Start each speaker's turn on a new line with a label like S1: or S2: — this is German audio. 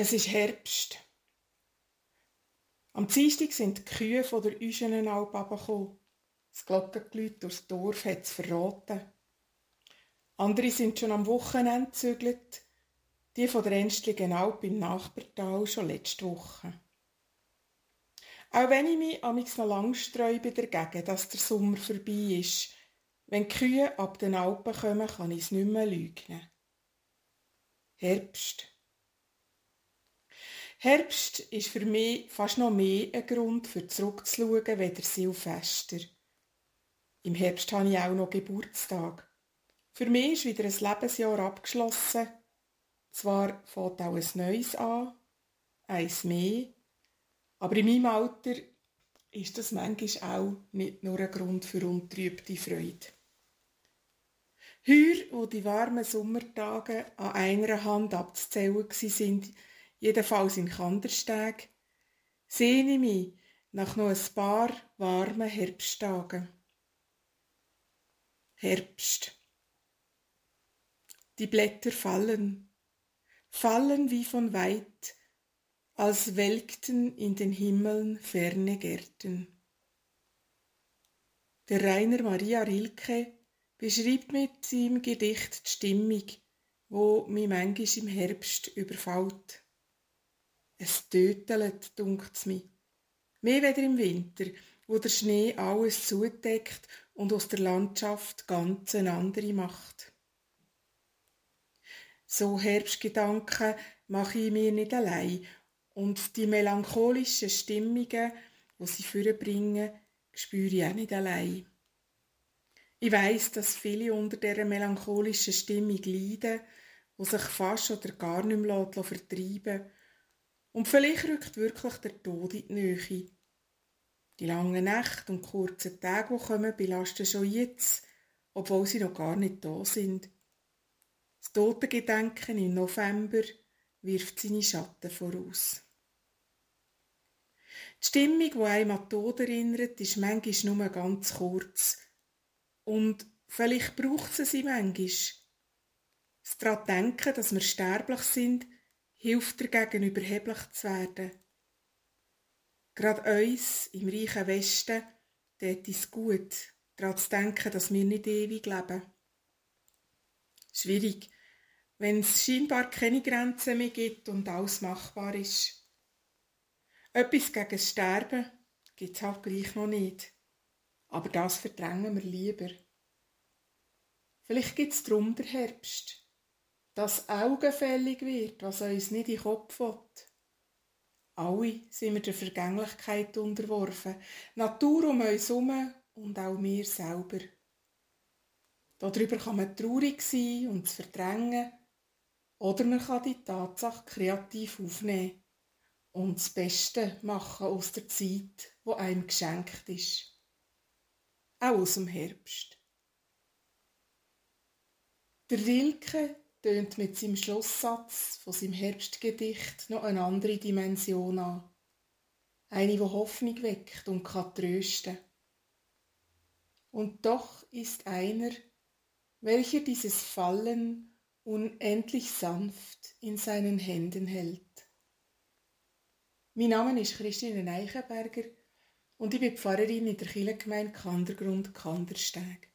S1: Es ist Herbst. Am Dienstag sind die Kühe von der Üschenenalp gekommen. Das Glockengeläut durchs Dorf hat es verraten. Andere sind schon am Wochenende gezügelt, die von der Enstligen Alp im Nachbartal schon letzte Woche. Auch wenn ich mich amigs noch lang sträube dagegen, dass der Sommer vorbei ist, wenn die Kühe ab den Alpen kommen, kann ich es nicht mehr leugnen. Herbst. Herbst ist für mich fast noch mehr ein Grund für zurückzuschauen, weder Silvester. Im Herbst habe ich auch noch Geburtstag. Für mich ist wieder ein Lebensjahr abgeschlossen. Zwar fängt auch ein neues an, eins mehr, aber in meinem Alter ist das manchmal auch nicht nur ein Grund für untrübte Freude. Heuer, wo die warmen Sommertage an einer Hand abzuzählen sind, jedenfalls in Kandersteg, sehne ich mich nach noch ein paar warmen Herbsttagen. Herbst. Die Blätter fallen, fallen wie von weit, als welkten in den Himmeln ferne Gärten. Der Rainer Maria Rilke beschreibt mit seinem Gedicht die Stimmung, wo mich manchmal im Herbst überfällt. Es tötelt, dunkt's mir. Mehr weder im Winter, wo der Schnee alles zudeckt und aus der Landschaft ganz eine andere macht. So Herbstgedanken mache ich mir nicht allein und die melancholischen Stimmungen, wo sie vorbringen, spüre ich auch nicht allein. Ich weiß, dass viele unter dieser melancholischen Stimmung leiden, wo sich fast oder gar nicht mehr vertreiben und vielleicht rückt wirklich der Tod in die Nähe. Die langen Nächte und kurzen Tage, die kommen, belasten schon jetzt, obwohl sie noch gar nicht da sind. Das Totengedenken im November wirft seine Schatten voraus. Die Stimmung, die einem an Tod erinnert, ist manchmal nur ganz kurz. Und vielleicht braucht sie sie manchmal. Das daran denken, dass wir sterblich sind, hilft dagegen überheblich zu werden. Gerade uns im reichen Westen tät es gut, daran zu denken, dass wir nicht ewig leben. Schwierig, wenn es scheinbar keine Grenzen mehr gibt und alles machbar ist. Etwas gegen das Sterben gibt es halt gleich noch nicht. Aber das verdrängen wir lieber. Vielleicht gibt es drum der Herbst dass augenfällig wird, was uns nicht in den Kopf will. Alle sind wir der Vergänglichkeit unterworfen, Natur um uns herum und auch wir selber. Darüber kann man traurig sein und es verdrängen, oder man kann die Tatsache kreativ aufnehmen und das Beste machen aus der Zeit, wo einem geschenkt ist. Auch aus dem Herbst. Der Rilke tönt mit seinem Schlusssatz von seinem Herbstgedicht noch eine andere Dimension an. Eine, die Hoffnung weckt und kann trösten. Und doch ist einer, welcher dieses Fallen unendlich sanft in seinen Händen hält. Mein Name ist Christine Eichenberger und ich bin Pfarrerin in der Kirchengemeinde Kandergrund Kandersteg.